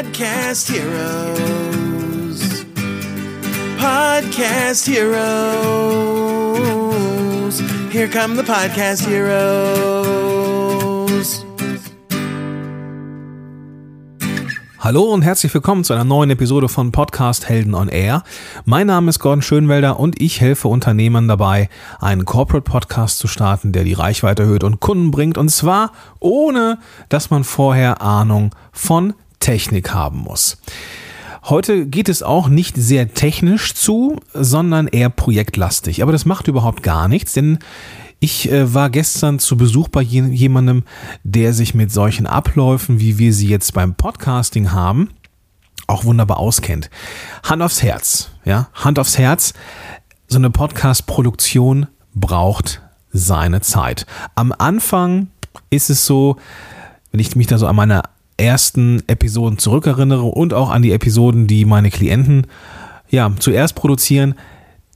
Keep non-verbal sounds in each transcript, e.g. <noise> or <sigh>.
Podcast Heroes. Podcast Heroes. Here come the Podcast Heroes. Hallo und herzlich willkommen zu einer neuen Episode von Podcast Helden on Air. Mein Name ist Gordon Schönwelder und ich helfe Unternehmern dabei, einen Corporate Podcast zu starten, der die Reichweite erhöht und Kunden bringt und zwar ohne, dass man vorher Ahnung von Technik haben muss. Heute geht es auch nicht sehr technisch zu, sondern eher projektlastig. Aber das macht überhaupt gar nichts, denn ich äh, war gestern zu Besuch bei jemandem, der sich mit solchen Abläufen, wie wir sie jetzt beim Podcasting haben, auch wunderbar auskennt. Hand aufs Herz, ja, Hand aufs Herz. So eine Podcast-Produktion braucht seine Zeit. Am Anfang ist es so, wenn ich mich da so an meine ersten Episoden zurückerinnere und auch an die Episoden, die meine Klienten ja zuerst produzieren,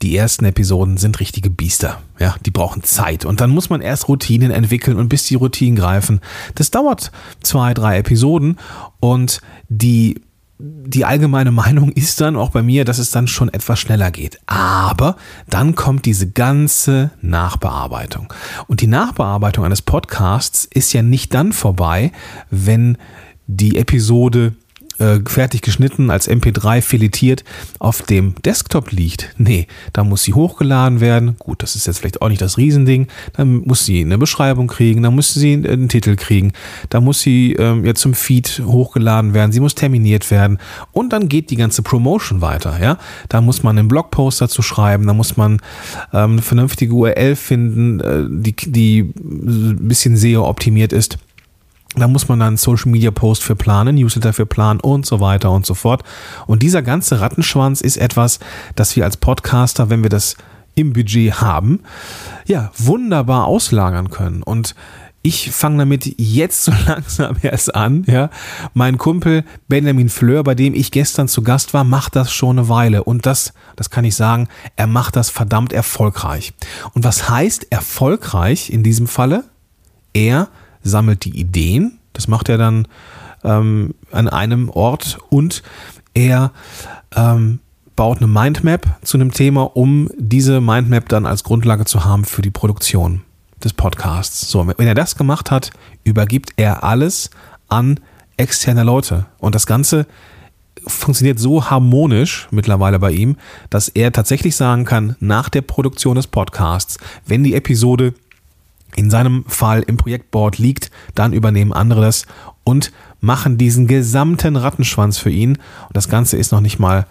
die ersten Episoden sind richtige Biester. Ja, die brauchen Zeit. Und dann muss man erst Routinen entwickeln und bis die Routinen greifen. Das dauert zwei, drei Episoden und die die allgemeine Meinung ist dann auch bei mir, dass es dann schon etwas schneller geht. Aber dann kommt diese ganze Nachbearbeitung. Und die Nachbearbeitung eines Podcasts ist ja nicht dann vorbei, wenn die Episode äh, fertig geschnitten, als MP3 filetiert auf dem Desktop liegt. Nee, da muss sie hochgeladen werden. Gut, das ist jetzt vielleicht auch nicht das Riesending. Dann muss sie eine Beschreibung kriegen, dann muss sie einen Titel kriegen, da muss sie ähm, ja zum Feed hochgeladen werden, sie muss terminiert werden und dann geht die ganze Promotion weiter. Ja, da muss man einen Blogpost dazu schreiben, da muss man ähm, eine vernünftige URL finden, äh, die die ein bisschen SEO optimiert ist. Da muss man dann Social Media Post für planen, Newsletter für planen und so weiter und so fort. Und dieser ganze Rattenschwanz ist etwas, das wir als Podcaster, wenn wir das im Budget haben, ja, wunderbar auslagern können. Und ich fange damit jetzt so <laughs> langsam erst an. Ja, mein Kumpel Benjamin Fleur, bei dem ich gestern zu Gast war, macht das schon eine Weile und das, das kann ich sagen, er macht das verdammt erfolgreich. Und was heißt erfolgreich in diesem Falle? Er sammelt die Ideen, das macht er dann ähm, an einem Ort und er ähm, baut eine Mindmap zu einem Thema, um diese Mindmap dann als Grundlage zu haben für die Produktion des Podcasts. So, wenn er das gemacht hat, übergibt er alles an externe Leute und das Ganze funktioniert so harmonisch mittlerweile bei ihm, dass er tatsächlich sagen kann, nach der Produktion des Podcasts, wenn die Episode in seinem Fall im Projektboard liegt, dann übernehmen andere das und machen diesen gesamten Rattenschwanz für ihn. Und das Ganze ist noch nicht mal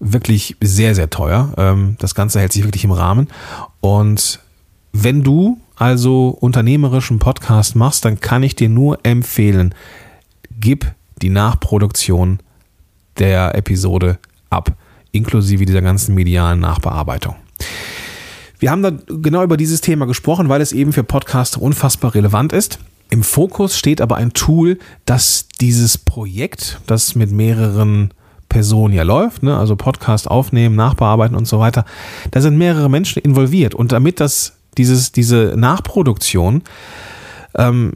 wirklich sehr, sehr teuer. Ähm, das Ganze hält sich wirklich im Rahmen. Und wenn du also unternehmerischen Podcast machst, dann kann ich dir nur empfehlen, gib die Nachproduktion der Episode ab, inklusive dieser ganzen medialen Nachbearbeitung. Wir haben da genau über dieses Thema gesprochen, weil es eben für Podcaster unfassbar relevant ist. Im Fokus steht aber ein Tool, das dieses Projekt, das mit mehreren Personen ja läuft, ne? also Podcast aufnehmen, nachbearbeiten und so weiter, da sind mehrere Menschen involviert. Und damit das, dieses, diese Nachproduktion, ähm,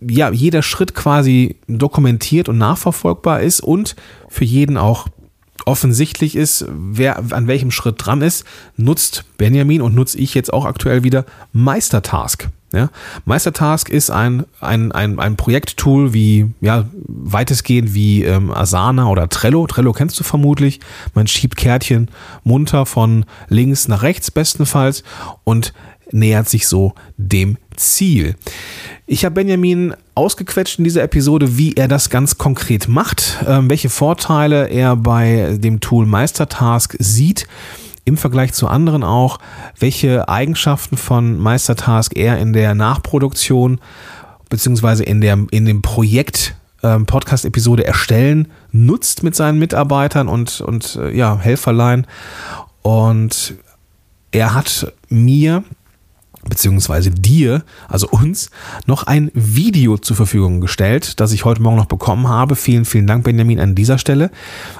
ja, jeder Schritt quasi dokumentiert und nachverfolgbar ist und für jeden auch offensichtlich ist, wer an welchem Schritt dran ist, nutzt Benjamin und nutze ich jetzt auch aktuell wieder Meistertask. Ja, Meistertask ist ein, ein, ein, ein Projekttool wie, ja, weitestgehend wie ähm, Asana oder Trello. Trello kennst du vermutlich. Man schiebt Kärtchen munter von links nach rechts bestenfalls und nähert sich so dem Ziel. Ich habe Benjamin ausgequetscht in dieser Episode, wie er das ganz konkret macht, ähm, welche Vorteile er bei dem Tool Meistertask sieht im Vergleich zu anderen auch, welche Eigenschaften von Meistertask er in der Nachproduktion beziehungsweise in, in dem Projekt ähm, Podcast-Episode erstellen nutzt mit seinen Mitarbeitern und, und äh, ja, Helferlein. Und er hat mir beziehungsweise dir, also uns, noch ein Video zur Verfügung gestellt, das ich heute Morgen noch bekommen habe. Vielen, vielen Dank, Benjamin, an dieser Stelle.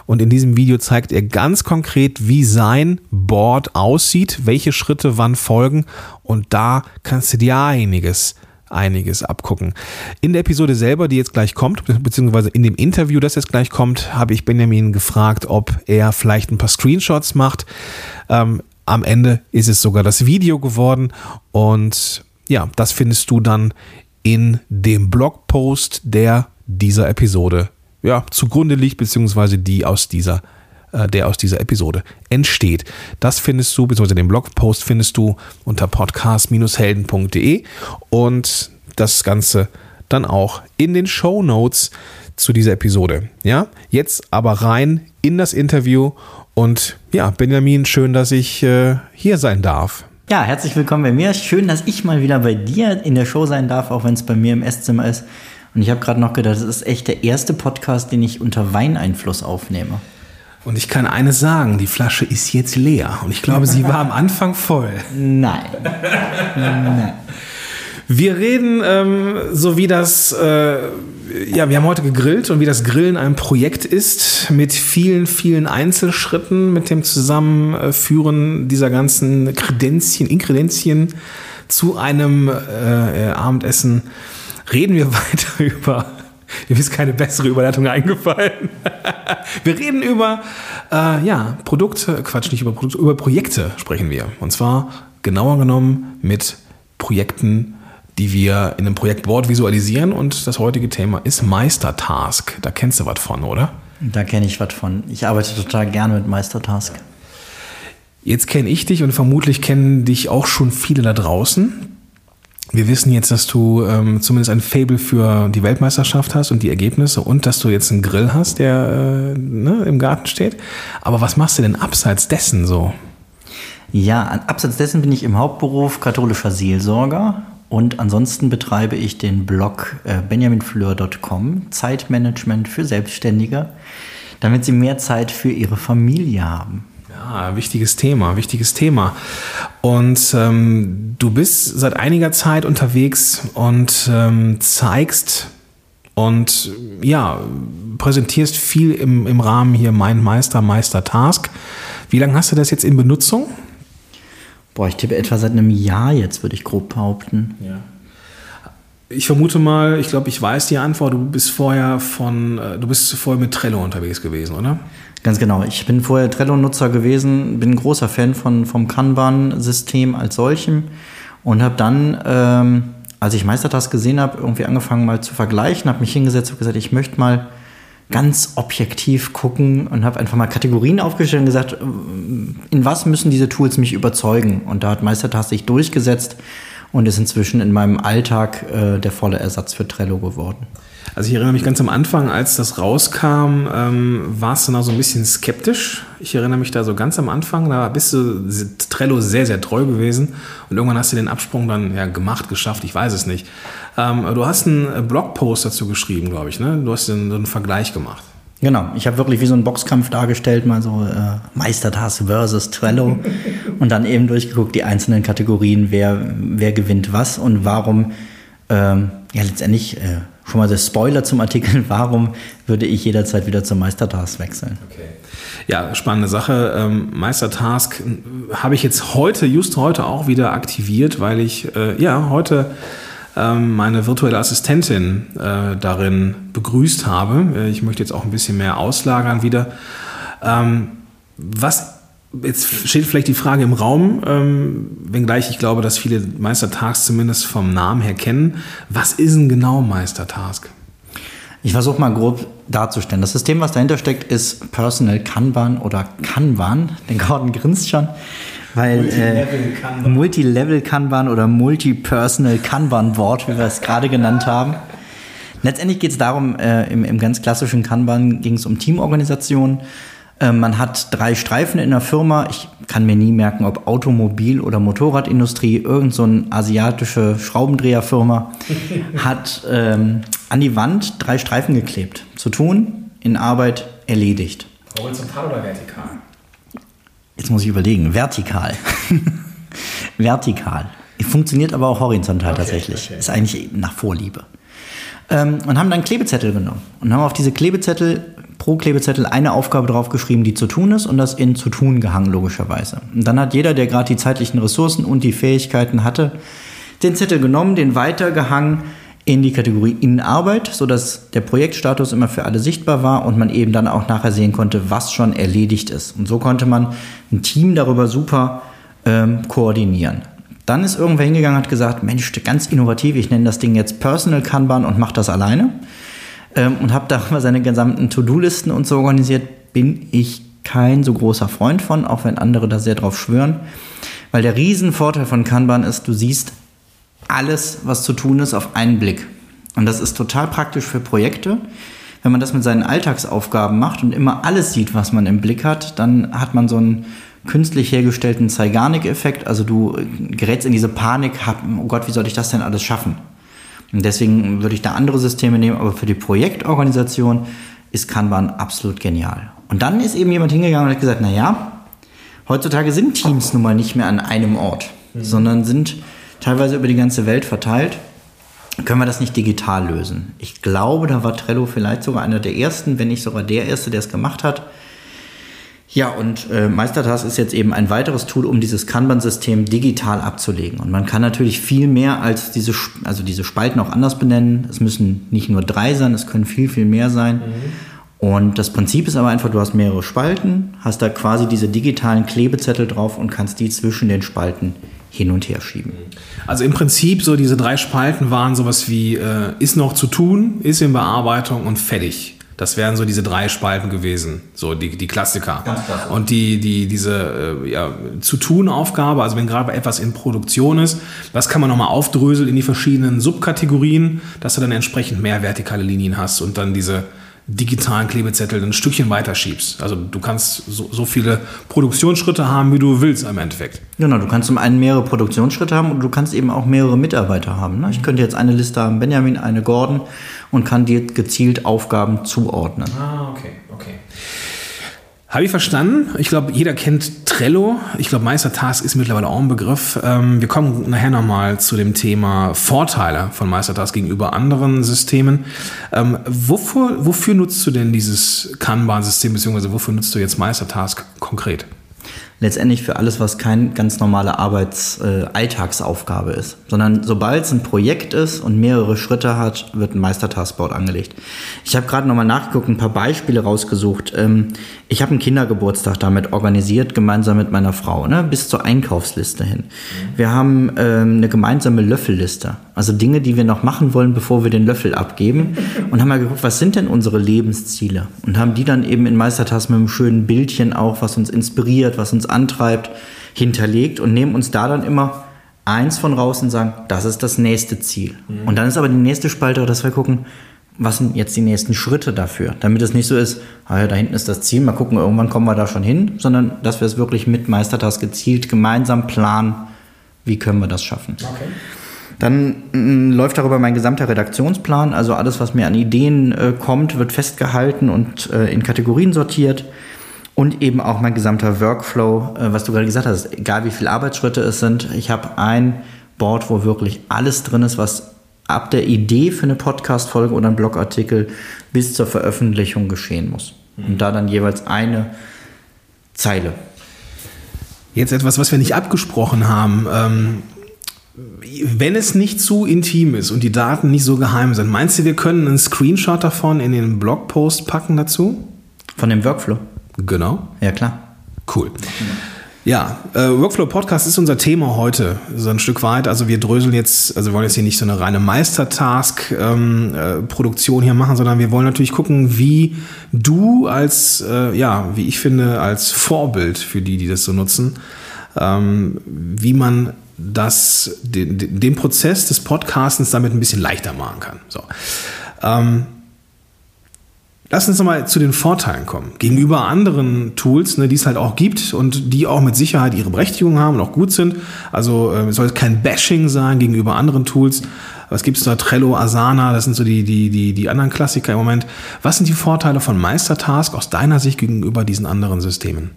Und in diesem Video zeigt er ganz konkret, wie sein Board aussieht, welche Schritte wann folgen. Und da kannst du dir einiges einiges abgucken. In der Episode selber, die jetzt gleich kommt, beziehungsweise in dem Interview, das jetzt gleich kommt, habe ich Benjamin gefragt, ob er vielleicht ein paar Screenshots macht. Ähm, am Ende ist es sogar das Video geworden und ja, das findest du dann in dem Blogpost, der dieser Episode ja, zugrunde liegt, beziehungsweise die aus dieser äh, der aus dieser Episode entsteht. Das findest du, beziehungsweise den Blogpost findest du unter podcast-helden.de und das Ganze dann auch in den Show Notes zu dieser Episode. Ja, jetzt aber rein in das Interview und ja, Benjamin, schön, dass ich äh, hier sein darf. Ja, herzlich willkommen bei mir. Schön, dass ich mal wieder bei dir in der Show sein darf, auch wenn es bei mir im Esszimmer ist. Und ich habe gerade noch gedacht, das ist echt der erste Podcast, den ich unter Weineinfluss aufnehme. Und ich kann eines sagen, die Flasche ist jetzt leer. Und ich glaube, sie war am Anfang voll. Nein. <laughs> Nein. Wir reden, ähm, so wie das, äh, ja, wir haben heute gegrillt und wie das Grillen ein Projekt ist, mit vielen, vielen Einzelschritten, mit dem Zusammenführen dieser ganzen Kredenzien, Inkredenzien zu einem äh, Abendessen, reden wir <laughs> weiter über mir ist keine bessere Überleitung eingefallen. <laughs> wir reden über, äh, ja, Produkte, Quatsch, nicht über Produkte, über Projekte sprechen wir. Und zwar genauer genommen mit Projekten, die wir in einem Projektboard visualisieren. Und das heutige Thema ist Meistertask. Da kennst du was von, oder? Da kenne ich was von. Ich arbeite total gerne mit Meistertask. Jetzt kenne ich dich und vermutlich kennen dich auch schon viele da draußen. Wir wissen jetzt, dass du ähm, zumindest ein Fable für die Weltmeisterschaft hast und die Ergebnisse und dass du jetzt einen Grill hast, der äh, ne, im Garten steht. Aber was machst du denn abseits dessen so? Ja, abseits dessen bin ich im Hauptberuf katholischer Seelsorger und ansonsten betreibe ich den Blog äh, benjaminfleur.com, Zeitmanagement für Selbstständige, damit sie mehr Zeit für ihre Familie haben. Ja, wichtiges Thema, wichtiges Thema. Und ähm, du bist seit einiger Zeit unterwegs und ähm, zeigst und ja, präsentierst viel im, im Rahmen hier Mein Meister, Meister Task. Wie lange hast du das jetzt in Benutzung? Boah, ich tippe etwa seit einem Jahr jetzt, würde ich grob behaupten. Ja. Ich vermute mal, ich glaube, ich weiß die Antwort. Du bist vorher von, äh, du bist vorher mit Trello unterwegs gewesen, oder? Ganz genau. Ich bin vorher Trello-Nutzer gewesen, bin ein großer Fan von, vom Kanban-System als solchem und habe dann, ähm, als ich Meistertask gesehen habe, irgendwie angefangen mal zu vergleichen, habe mich hingesetzt und gesagt, ich möchte mal ganz objektiv gucken und habe einfach mal Kategorien aufgestellt und gesagt, in was müssen diese Tools mich überzeugen? Und da hat Meistertask sich durchgesetzt und ist inzwischen in meinem Alltag äh, der volle Ersatz für Trello geworden. Also ich erinnere mich ganz am Anfang, als das rauskam, ähm, warst du noch so ein bisschen skeptisch. Ich erinnere mich da so ganz am Anfang, da bist du Trello sehr, sehr treu gewesen und irgendwann hast du den Absprung dann ja, gemacht, geschafft, ich weiß es nicht. Ähm, du hast einen Blogpost dazu geschrieben, glaube ich, ne? Du hast einen, so einen Vergleich gemacht. Genau, ich habe wirklich wie so einen Boxkampf dargestellt, mal so äh, Meistertask versus Trello <laughs> und dann eben durchgeguckt, die einzelnen Kategorien, wer, wer gewinnt was und warum ähm, ja letztendlich äh, schon mal der Spoiler zum Artikel, <laughs> warum würde ich jederzeit wieder zum Meistertask wechseln? Okay. Ja, spannende Sache. Ähm, Meistertask habe ich jetzt heute, just heute auch wieder aktiviert, weil ich äh, ja heute ähm, meine virtuelle Assistentin äh, darin begrüßt habe. Äh, ich möchte jetzt auch ein bisschen mehr auslagern wieder. Ähm, was Jetzt steht vielleicht die Frage im Raum, ähm, wenngleich ich glaube, dass viele Meistertasks zumindest vom Namen her kennen. Was ist ein genau Meistertask? Ich versuche mal grob darzustellen. Das System, was dahinter steckt, ist Personal Kanban oder Kanban. Den Gordon grinst schon, weil Multilevel Kanban, äh, Multilevel -Kanban oder Multi-Personal Kanban Board, wie wir es gerade genannt haben. Letztendlich geht es darum, äh, im, im ganz klassischen Kanban ging es um Teamorganisation. Ähm, man hat drei Streifen in der Firma. Ich kann mir nie merken, ob Automobil- oder Motorradindustrie, irgend so eine asiatische Schraubendreherfirma, <laughs> hat ähm, an die Wand drei Streifen geklebt. Zu tun, in Arbeit erledigt. Horizontal oder vertikal? Jetzt muss ich überlegen. Vertikal. <laughs> vertikal. Funktioniert aber auch horizontal okay, tatsächlich. Okay. Ist eigentlich nach Vorliebe. Ähm, und haben dann Klebezettel genommen und haben auf diese Klebezettel pro Klebezettel eine Aufgabe draufgeschrieben, die zu tun ist und das in zu tun gehangen, logischerweise. Und dann hat jeder, der gerade die zeitlichen Ressourcen und die Fähigkeiten hatte, den Zettel genommen, den weitergehangen in die Kategorie Innenarbeit, sodass der Projektstatus immer für alle sichtbar war und man eben dann auch nachher sehen konnte, was schon erledigt ist. Und so konnte man ein Team darüber super ähm, koordinieren. Dann ist irgendwer hingegangen und hat gesagt, Mensch, ganz innovativ, ich nenne das Ding jetzt Personal Kanban und mache das alleine. Ähm, und habe darüber seine gesamten To-Do-Listen und so organisiert. Bin ich kein so großer Freund von, auch wenn andere da sehr drauf schwören. Weil der Riesenvorteil von Kanban ist, du siehst alles, was zu tun ist, auf einen Blick. Und das ist total praktisch für Projekte. Wenn man das mit seinen Alltagsaufgaben macht und immer alles sieht, was man im Blick hat, dann hat man so einen künstlich hergestellten Zeigarnik-Effekt. Also du gerätst in diese Panik, oh Gott, wie soll ich das denn alles schaffen? Und deswegen würde ich da andere Systeme nehmen, aber für die Projektorganisation ist Kanban absolut genial. Und dann ist eben jemand hingegangen und hat gesagt, na ja, heutzutage sind Teams nun mal nicht mehr an einem Ort, mhm. sondern sind teilweise über die ganze Welt verteilt. Können wir das nicht digital lösen? Ich glaube, da war Trello vielleicht sogar einer der ersten, wenn nicht sogar der erste, der es gemacht hat. Ja, und äh, Meistertask ist jetzt eben ein weiteres Tool, um dieses Kanban-System digital abzulegen. Und man kann natürlich viel mehr als diese, also diese Spalten auch anders benennen. Es müssen nicht nur drei sein, es können viel, viel mehr sein. Mhm. Und das Prinzip ist aber einfach, du hast mehrere Spalten, hast da quasi diese digitalen Klebezettel drauf und kannst die zwischen den Spalten hin und her schieben. Also im Prinzip so diese drei Spalten waren sowas wie äh, ist noch zu tun, ist in Bearbeitung und fertig. Das wären so diese drei Spalten gewesen, so die, die Klassiker. Und die, die, diese äh, ja, Zu-Tun-Aufgabe, also wenn gerade etwas in Produktion ist, das kann man nochmal aufdröseln in die verschiedenen Subkategorien, dass du dann entsprechend mehr vertikale Linien hast und dann diese digitalen Klebezettel ein Stückchen weiter schiebst. Also du kannst so, so viele Produktionsschritte haben, wie du willst im Endeffekt. Genau, du kannst zum einen mehrere Produktionsschritte haben und du kannst eben auch mehrere Mitarbeiter haben. Ne? Ich könnte jetzt eine Liste haben, Benjamin, eine Gordon und kann dir gezielt Aufgaben zuordnen. Ah, okay. Habe ich verstanden. Ich glaube, jeder kennt Trello. Ich glaube, Meistertask ist mittlerweile auch ein Begriff. Ähm, wir kommen nachher nochmal zu dem Thema Vorteile von Meistertask gegenüber anderen Systemen. Ähm, wofür, wofür nutzt du denn dieses Kanban-System, beziehungsweise wofür nutzt du jetzt Meistertask konkret? Letztendlich für alles, was keine ganz normale Arbeits-Alltagsaufgabe äh, ist, sondern sobald es ein Projekt ist und mehrere Schritte hat, wird ein Meistertaskboard angelegt. Ich habe gerade nochmal nachgeguckt, ein paar Beispiele rausgesucht. Ähm, ich habe einen Kindergeburtstag damit organisiert, gemeinsam mit meiner Frau, ne, bis zur Einkaufsliste hin. Wir haben ähm, eine gemeinsame Löffelliste, also Dinge, die wir noch machen wollen, bevor wir den Löffel abgeben. Und haben mal geguckt, was sind denn unsere Lebensziele? Und haben die dann eben in Meistertask mit einem schönen Bildchen auch, was uns inspiriert, was uns antreibt, hinterlegt und nehmen uns da dann immer eins von raus und sagen, das ist das nächste Ziel. Mhm. Und dann ist aber die nächste Spalte, dass wir gucken, was sind jetzt die nächsten Schritte dafür? Damit es nicht so ist, ah ja, da hinten ist das Ziel, mal gucken, irgendwann kommen wir da schon hin, sondern dass wir es wirklich mit Meistertask gezielt gemeinsam planen, wie können wir das schaffen. Okay. Dann mh, läuft darüber mein gesamter Redaktionsplan, also alles, was mir an Ideen äh, kommt, wird festgehalten und äh, in Kategorien sortiert und eben auch mein gesamter Workflow, äh, was du gerade gesagt hast, egal wie viele Arbeitsschritte es sind. Ich habe ein Board, wo wirklich alles drin ist, was ab der Idee für eine Podcast-Folge oder einen Blogartikel bis zur Veröffentlichung geschehen muss. Und da dann jeweils eine Zeile. Jetzt etwas, was wir nicht abgesprochen haben. Ähm, wenn es nicht zu intim ist und die Daten nicht so geheim sind, meinst du, wir können einen Screenshot davon in den Blogpost packen dazu? Von dem Workflow? Genau. Ja, klar. Cool. Ja, äh, Workflow Podcast ist unser Thema heute, so ein Stück weit. Also wir dröseln jetzt, also wir wollen jetzt hier nicht so eine reine Meistertask-Produktion ähm, äh, hier machen, sondern wir wollen natürlich gucken, wie du als, äh, ja, wie ich finde, als Vorbild für die, die das so nutzen, ähm, wie man das, den, den Prozess des Podcastens damit ein bisschen leichter machen kann. So. Ähm, Lass uns nochmal zu den Vorteilen kommen. Gegenüber anderen Tools, ne, die es halt auch gibt und die auch mit Sicherheit ihre Berechtigung haben und auch gut sind. Also äh, soll kein Bashing sein gegenüber anderen Tools. Was gibt es da? Trello, Asana, das sind so die, die, die, die anderen Klassiker im Moment. Was sind die Vorteile von Meistertask aus deiner Sicht gegenüber diesen anderen Systemen?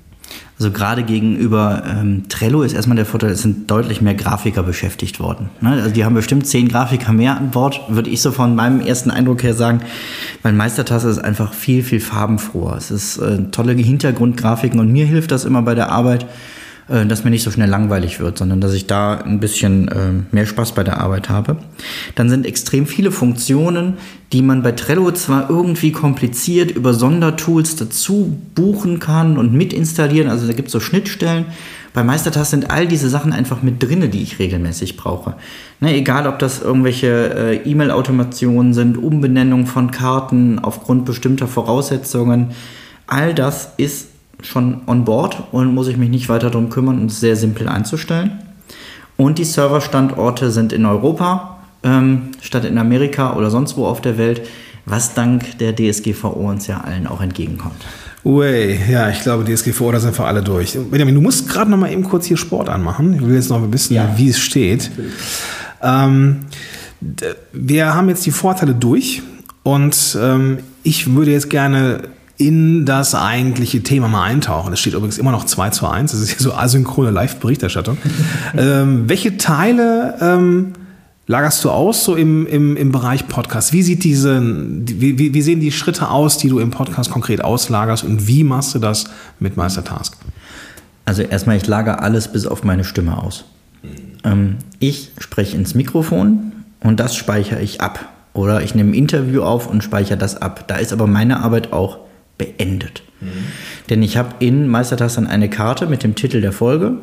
Also gerade gegenüber ähm, Trello ist erstmal der Vorteil, es sind deutlich mehr Grafiker beschäftigt worden. Ne? Also die haben bestimmt zehn Grafiker mehr an Bord, würde ich so von meinem ersten Eindruck her sagen. Weil Meistertasse ist einfach viel, viel farbenfroher. Es ist äh, tolle Hintergrundgrafiken und mir hilft das immer bei der Arbeit, dass mir nicht so schnell langweilig wird, sondern dass ich da ein bisschen äh, mehr Spaß bei der Arbeit habe. Dann sind extrem viele Funktionen, die man bei Trello zwar irgendwie kompliziert über Sondertools dazu buchen kann und mit installieren, also da gibt es so Schnittstellen. Bei Meistertask sind all diese Sachen einfach mit drinne, die ich regelmäßig brauche. Ne, egal, ob das irgendwelche äh, E-Mail-Automationen sind, Umbenennung von Karten aufgrund bestimmter Voraussetzungen, all das ist schon on board und muss ich mich nicht weiter darum kümmern und ist sehr simpel einzustellen. Und die Serverstandorte sind in Europa ähm, statt in Amerika oder sonst wo auf der Welt, was dank der DSGVO uns ja allen auch entgegenkommt. Ui, ja, ich glaube, DSGVO, da sind wir alle durch. Benjamin, du musst gerade noch mal eben kurz hier Sport anmachen. Ich will jetzt noch wissen, ja. wie es steht. Ähm, wir haben jetzt die Vorteile durch und ähm, ich würde jetzt gerne in das eigentliche Thema mal eintauchen. Es steht übrigens immer noch 2 zu 1. Das ist hier so asynchrone Live-Berichterstattung. <laughs> ähm, welche Teile ähm, lagerst du aus so im, im, im Bereich Podcast? Wie, sieht diese, wie, wie, sehen die Schritte aus, die du im Podcast konkret auslagerst und wie machst du das mit Meistertask? Also erstmal, ich lagere alles bis auf meine Stimme aus. Ähm, ich spreche ins Mikrofon und das speichere ich ab. Oder ich nehme ein Interview auf und speichere das ab. Da ist aber meine Arbeit auch beendet. Mhm. Denn ich habe in Meistertask dann eine Karte mit dem Titel der Folge.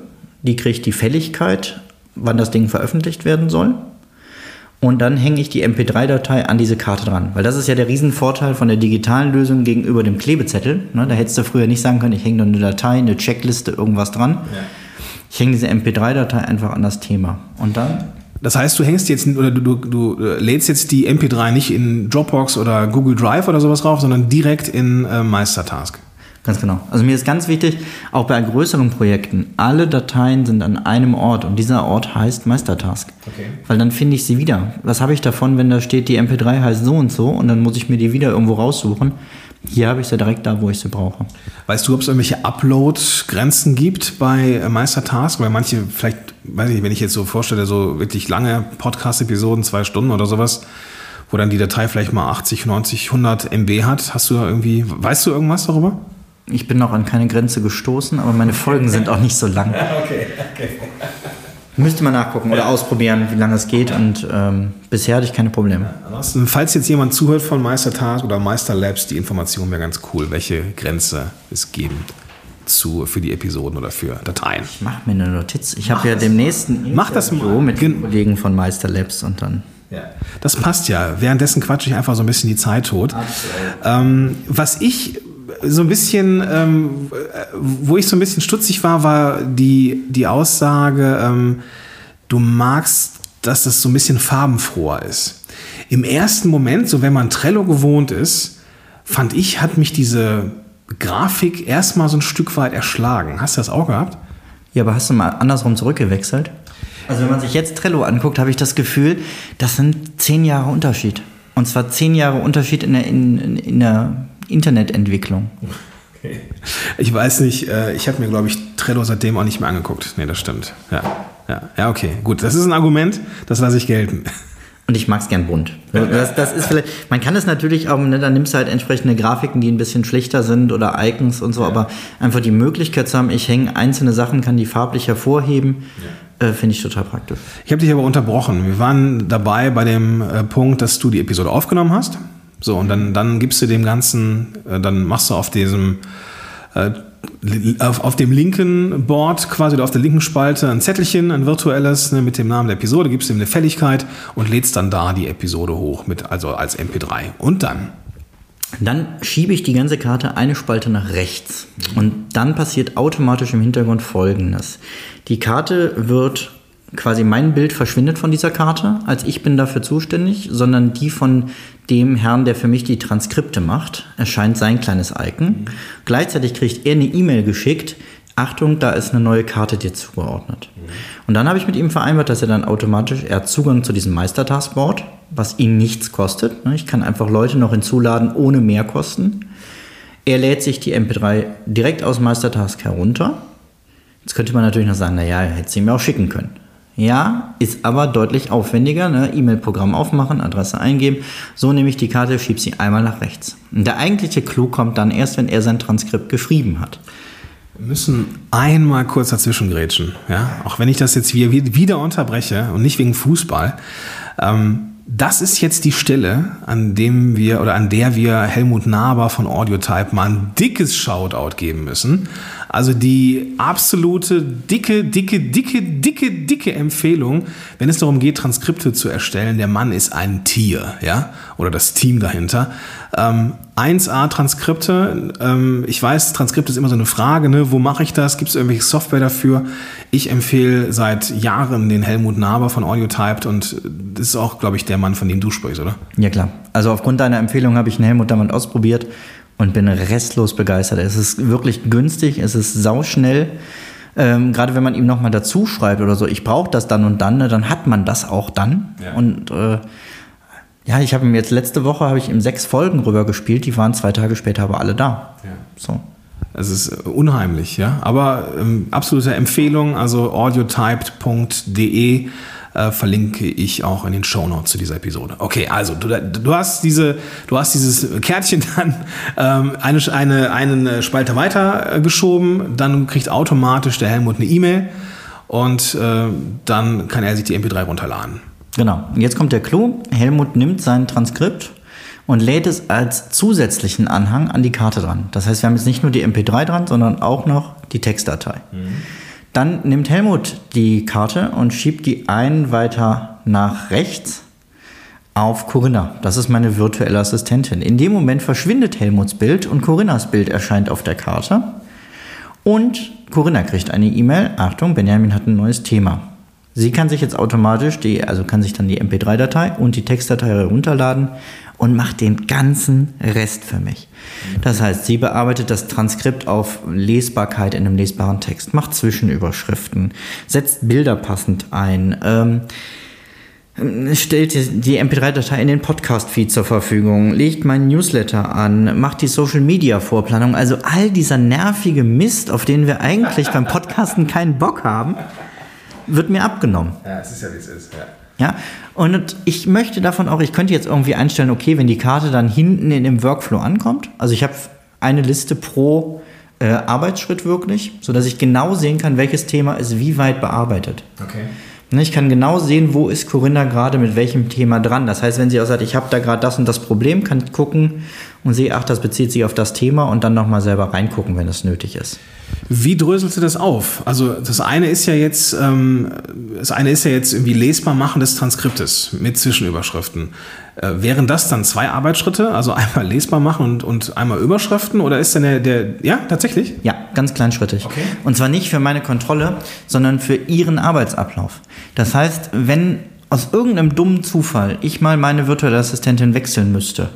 Die kriegt die Fälligkeit, wann das Ding veröffentlicht werden soll und dann hänge ich die MP3-Datei an diese Karte dran. Weil das ist ja der Riesenvorteil von der digitalen Lösung gegenüber dem Klebezettel. Ne, da hättest du früher nicht sagen können, ich hänge da eine Datei, eine Checkliste, irgendwas dran. Ja. Ich hänge diese MP3-Datei einfach an das Thema. Und dann das heißt, du hängst jetzt oder du, du, du, lädst jetzt die MP3 nicht in Dropbox oder Google Drive oder sowas rauf, sondern direkt in äh, Meistertask. Ganz genau. Also mir ist ganz wichtig, auch bei größeren Projekten, alle Dateien sind an einem Ort und dieser Ort heißt Meistertask. Okay. Weil dann finde ich sie wieder. Was habe ich davon, wenn da steht, die MP3 heißt so und so und dann muss ich mir die wieder irgendwo raussuchen? Hier habe ich sie direkt da, wo ich sie brauche. Weißt du, ob es irgendwelche Upload-Grenzen gibt bei Meistertask? Weil manche, vielleicht, weiß ich, wenn ich jetzt so vorstelle, so wirklich lange Podcast-Episoden, zwei Stunden oder sowas, wo dann die Datei vielleicht mal 80, 90, 100 MB hat. Hast du da irgendwie, weißt du irgendwas darüber? Ich bin noch an keine Grenze gestoßen, aber meine Folgen sind auch nicht so lang. <laughs> okay, okay. Müsste man nachgucken oder ausprobieren, wie lange es geht und ähm, bisher hatte ich keine Probleme. Ansonsten, falls jetzt jemand zuhört von Meistertag oder Meister Labs, die Information wäre ganz cool, welche Grenze es geben zu, für die Episoden oder für Dateien. Ich mache mir eine Notiz. Ich habe ja demnächst ein Mach das mal. mit den Kollegen von Meister Labs und dann ja. Das passt ja. Währenddessen quatsche ich einfach so ein bisschen die Zeit tot. Ähm, was ich so ein bisschen, ähm, wo ich so ein bisschen stutzig war, war die, die Aussage, ähm, du magst, dass das so ein bisschen farbenfroher ist. Im ersten Moment, so wenn man Trello gewohnt ist, fand ich, hat mich diese Grafik erstmal so ein Stück weit erschlagen. Hast du das auch gehabt? Ja, aber hast du mal andersrum zurückgewechselt? Also wenn man sich jetzt Trello anguckt, habe ich das Gefühl, das sind zehn Jahre Unterschied. Und zwar zehn Jahre Unterschied in der, in, in der Internetentwicklung. Okay. Ich weiß nicht, äh, ich habe mir, glaube ich, Trello seitdem auch nicht mehr angeguckt. Nee, das stimmt. Ja, ja, ja okay, gut. Das ist ein Argument, das lasse ich gelten. Und ich mag es gern bunt. Das, das ist vielleicht, man kann es natürlich auch, ne, dann nimmst du halt entsprechende Grafiken, die ein bisschen schlichter sind oder Icons und so, ja. aber einfach die Möglichkeit zu haben, ich hänge einzelne Sachen, kann die farblich hervorheben, ja. äh, finde ich total praktisch. Ich habe dich aber unterbrochen. Wir waren dabei bei dem äh, Punkt, dass du die Episode aufgenommen hast. So, und dann, dann gibst du dem Ganzen, äh, dann machst du auf diesem, äh, auf, auf dem linken Board, quasi oder auf der linken Spalte, ein Zettelchen, ein virtuelles, ne, mit dem Namen der Episode, gibst ihm eine Fälligkeit und lädst dann da die Episode hoch, mit, also als MP3. Und dann? Dann schiebe ich die ganze Karte eine Spalte nach rechts. Und dann passiert automatisch im Hintergrund Folgendes. Die Karte wird quasi mein Bild verschwindet von dieser Karte, als ich bin dafür zuständig, sondern die von dem Herrn, der für mich die Transkripte macht, erscheint sein kleines Icon. Mhm. Gleichzeitig kriegt er eine E-Mail geschickt, Achtung, da ist eine neue Karte dir zugeordnet. Mhm. Und dann habe ich mit ihm vereinbart, dass er dann automatisch, er hat Zugang zu diesem Meistertaskboard, was ihn nichts kostet. Ne? Ich kann einfach Leute noch hinzuladen ohne Mehrkosten. Er lädt sich die MP3 direkt aus Meistertask herunter. Jetzt könnte man natürlich noch sagen, naja, hätte sie mir auch schicken können. Ja, ist aber deutlich aufwendiger. Ne? E-Mail-Programm aufmachen, Adresse eingeben. So nehme ich die Karte, schiebe sie einmal nach rechts. Und der eigentliche Clou kommt dann erst, wenn er sein Transkript geschrieben hat. Wir müssen einmal kurz dazwischen grätschen, ja. Auch wenn ich das jetzt wieder unterbreche und nicht wegen Fußball. Ähm, das ist jetzt die Stelle, an dem wir oder an der wir Helmut Naber von Audiotype mal ein dickes Shoutout geben müssen. Also die absolute dicke, dicke, dicke, dicke, dicke Empfehlung, wenn es darum geht, Transkripte zu erstellen. Der Mann ist ein Tier, ja, oder das Team dahinter. Ähm, 1A-Transkripte. Ähm, ich weiß, Transkript ist immer so eine Frage, ne? wo mache ich das? Gibt es irgendwelche Software dafür? Ich empfehle seit Jahren den Helmut Naber von AudioTyped und das ist auch, glaube ich, der Mann, von dem du sprichst, oder? Ja, klar. Also aufgrund deiner Empfehlung habe ich den Helmut damals ausprobiert und bin restlos begeistert. Es ist wirklich günstig, es ist sauschnell. Ähm, gerade wenn man ihm nochmal dazu schreibt oder so, ich brauche das dann und dann, ne, dann hat man das auch dann. Ja. Und äh, ja, ich habe ihm jetzt letzte Woche habe ich ihm sechs Folgen rüber gespielt, die waren zwei Tage später aber alle da. Ja. So. Es ist unheimlich, ja. Aber ähm, absolute Empfehlung, also audiotyped.de äh, verlinke ich auch in den Show Notes zu dieser Episode. Okay, also du, du hast diese, du hast dieses Kärtchen <laughs> dann ähm, eine, eine, einen Spalter weiter äh, geschoben, dann kriegt automatisch der Helmut eine E-Mail und äh, dann kann er sich die MP3 runterladen. Genau. Und jetzt kommt der Clou. Helmut nimmt sein Transkript und lädt es als zusätzlichen Anhang an die Karte dran. Das heißt, wir haben jetzt nicht nur die MP3 dran, sondern auch noch die Textdatei. Mhm. Dann nimmt Helmut die Karte und schiebt die ein weiter nach rechts auf Corinna. Das ist meine virtuelle Assistentin. In dem Moment verschwindet Helmuts Bild und Corinnas Bild erscheint auf der Karte. Und Corinna kriegt eine E-Mail. Achtung, Benjamin hat ein neues Thema. Sie kann sich jetzt automatisch die, also kann sich dann die MP3-Datei und die Textdatei herunterladen und macht den ganzen Rest für mich. Das heißt, sie bearbeitet das Transkript auf Lesbarkeit in einem lesbaren Text, macht Zwischenüberschriften, setzt Bilder passend ein, ähm, stellt die MP3-Datei in den Podcast-Feed zur Verfügung, legt meinen Newsletter an, macht die Social-Media-Vorplanung, also all dieser nervige Mist, auf den wir eigentlich beim Podcasten keinen Bock haben, wird mir abgenommen. Ja, es ist ja, wie es ist, ja. Ja, und ich möchte davon auch, ich könnte jetzt irgendwie einstellen, okay, wenn die Karte dann hinten in dem Workflow ankommt, also ich habe eine Liste pro äh, Arbeitsschritt wirklich, sodass ich genau sehen kann, welches Thema ist wie weit bearbeitet. Okay. Ne, ich kann genau sehen, wo ist Corinna gerade mit welchem Thema dran. Das heißt, wenn sie auch sagt, ich habe da gerade das und das Problem, kann ich gucken und sehe, ach, das bezieht sich auf das Thema und dann nochmal selber reingucken, wenn es nötig ist. Wie dröselst du das auf? Also das eine ist ja jetzt, ähm, das eine ist ja jetzt irgendwie lesbar machen des Transkriptes mit Zwischenüberschriften. Äh, wären das dann zwei Arbeitsschritte, also einmal lesbar machen und, und einmal Überschriften oder ist denn der, der, ja, tatsächlich? Ja, ganz kleinschrittig. Okay. Und zwar nicht für meine Kontrolle, sondern für Ihren Arbeitsablauf. Das heißt, wenn aus irgendeinem dummen Zufall ich mal meine virtuelle Assistentin wechseln müsste,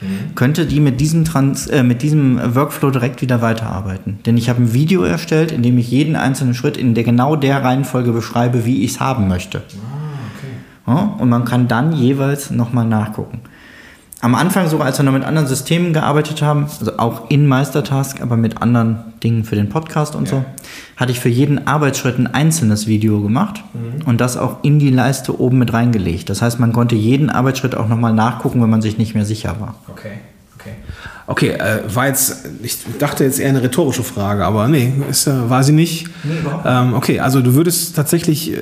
mhm. könnte die mit diesem, Trans äh, mit diesem Workflow direkt wieder weiterarbeiten. Denn ich habe ein Video erstellt, in dem ich jeden einzelnen Schritt in der genau der Reihenfolge beschreibe, wie ich es haben möchte. Ah, okay. ja, und man kann dann jeweils nochmal nachgucken am Anfang sogar, als wir noch mit anderen Systemen gearbeitet haben, also auch in Meistertask, aber mit anderen Dingen für den Podcast und ja. so, hatte ich für jeden Arbeitsschritt ein einzelnes Video gemacht mhm. und das auch in die Leiste oben mit reingelegt. Das heißt, man konnte jeden Arbeitsschritt auch nochmal nachgucken, wenn man sich nicht mehr sicher war. Okay. Okay, äh, war jetzt, ich dachte jetzt eher eine rhetorische Frage, aber nee, ist, äh, war sie nicht. Nee. Ähm, okay, also du würdest tatsächlich äh,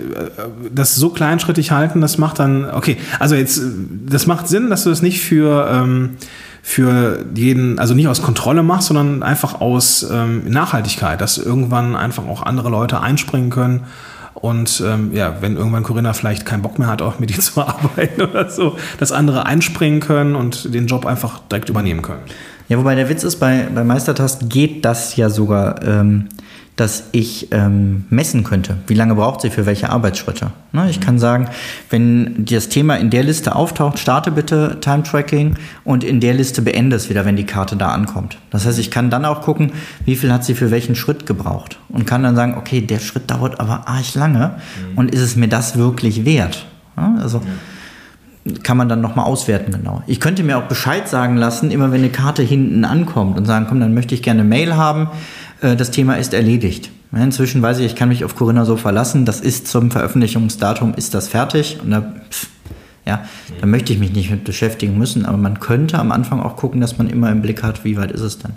das so kleinschrittig halten, das macht dann, okay, also jetzt, das macht Sinn, dass du das nicht für, ähm, für jeden, also nicht aus Kontrolle machst, sondern einfach aus ähm, Nachhaltigkeit, dass irgendwann einfach auch andere Leute einspringen können und ähm, ja, wenn irgendwann Corinna vielleicht keinen Bock mehr hat, auch mit dir <laughs> zu arbeiten oder so, dass andere einspringen können und den Job einfach direkt übernehmen können. Ja, wobei der Witz ist, bei, bei Meistertask geht das ja sogar, ähm, dass ich ähm, messen könnte, wie lange braucht sie für welche Arbeitsschritte. Ne, ich kann sagen, wenn das Thema in der Liste auftaucht, starte bitte Time Tracking und in der Liste beende es wieder, wenn die Karte da ankommt. Das heißt, ich kann dann auch gucken, wie viel hat sie für welchen Schritt gebraucht und kann dann sagen, okay, der Schritt dauert aber arg lange mhm. und ist es mir das wirklich wert? Ja, also mhm kann man dann nochmal auswerten genau. Ich könnte mir auch Bescheid sagen lassen, immer wenn eine Karte hinten ankommt und sagen, komm, dann möchte ich gerne Mail haben, äh, das Thema ist erledigt. inzwischen weiß ich, ich kann mich auf Corinna so verlassen, das ist zum Veröffentlichungsdatum, ist das fertig und da pff, Ja, da möchte ich mich nicht mit beschäftigen müssen, aber man könnte am Anfang auch gucken, dass man immer im Blick hat, wie weit ist es denn.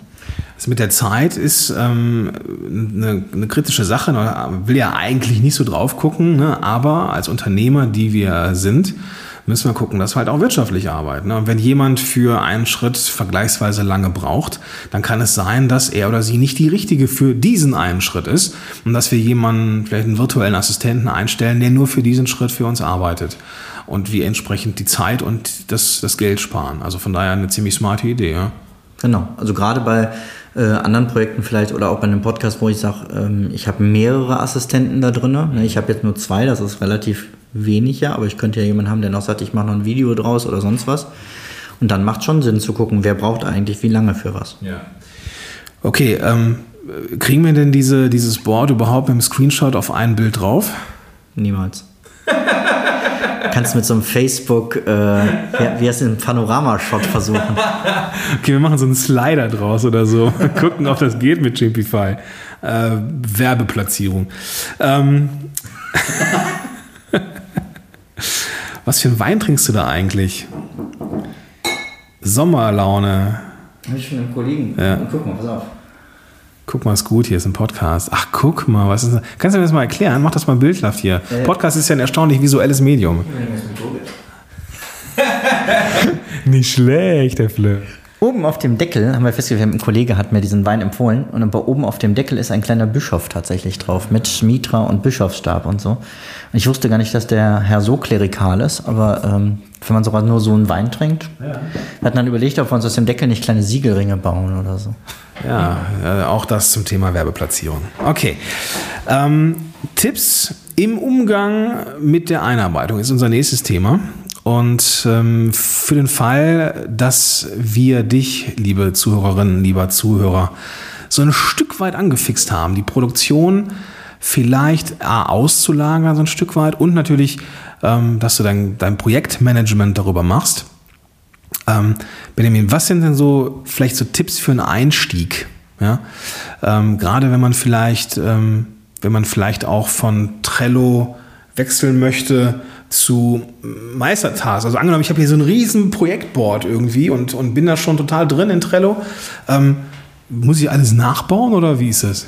Das mit der Zeit ist ähm, eine, eine kritische Sache. Man will ja eigentlich nicht so drauf gucken, ne? aber als Unternehmer, die wir sind, müssen wir gucken, dass wir halt auch wirtschaftlich arbeiten. Ne? Und wenn jemand für einen Schritt vergleichsweise lange braucht, dann kann es sein, dass er oder sie nicht die richtige für diesen einen Schritt ist und dass wir jemanden, vielleicht einen virtuellen Assistenten einstellen, der nur für diesen Schritt für uns arbeitet und wir entsprechend die Zeit und das, das Geld sparen. Also von daher eine ziemlich smarte Idee. Ja? Genau, also gerade bei äh, anderen Projekten vielleicht oder auch bei einem Podcast, wo ich sage, ähm, ich habe mehrere Assistenten da drin. Ne? Ich habe jetzt nur zwei, das ist relativ wenig ja, aber ich könnte ja jemanden haben, der noch sagt, ich mache noch ein Video draus oder sonst was. Und dann macht schon Sinn zu gucken, wer braucht eigentlich wie lange für was. Ja. Okay, ähm, kriegen wir denn diese, dieses Board überhaupt mit dem Screenshot auf ein Bild drauf? Niemals. <laughs> Kannst mit so einem Facebook, äh, wie, heißt ein Panorama-Shot versuchen. Okay, wir machen so einen Slider draus oder so. <laughs> Gucken, ob das geht mit Jimpify. Äh, Werbeplatzierung. Ähm. <laughs> Was für einen Wein trinkst du da eigentlich? Sommerlaune. Hab ich schon einen Kollegen. Ja. Guck mal, pass auf. Guck mal, ist gut, hier ist ein Podcast. Ach, guck mal, was ist das? Kannst du mir das mal erklären? Mach das mal bildhaft hier. Ja, ja. Podcast ist ja ein erstaunlich visuelles Medium. <laughs> Nicht schlecht, der Flip. Oben auf dem Deckel haben wir festgestellt, ein Kollege hat mir diesen Wein empfohlen und aber oben auf dem Deckel ist ein kleiner Bischof tatsächlich drauf mit Mitra und Bischofsstab und so. Und ich wusste gar nicht, dass der Herr so klerikal ist, aber ähm, wenn man sogar nur so einen Wein trinkt, ja. wir hatten dann überlegt, ob wir uns aus dem Deckel nicht kleine Siegelringe bauen oder so. Ja, äh, auch das zum Thema Werbeplatzierung. Okay. Ähm, Tipps im Umgang mit der Einarbeitung ist unser nächstes Thema. Und ähm, für den Fall, dass wir dich, liebe Zuhörerinnen, lieber Zuhörer, so ein Stück weit angefixt haben, die Produktion vielleicht A, auszulagern, so ein Stück weit, und natürlich, ähm, dass du dein, dein Projektmanagement darüber machst. Ähm, Benjamin, was sind denn so vielleicht so Tipps für einen Einstieg? Ja? Ähm, gerade wenn man vielleicht, ähm, wenn man vielleicht auch von Trello wechseln möchte zu Meistertask. Also angenommen, ich habe hier so ein riesen Projektboard irgendwie und, und bin da schon total drin in Trello. Ähm, muss ich alles nachbauen oder wie ist es?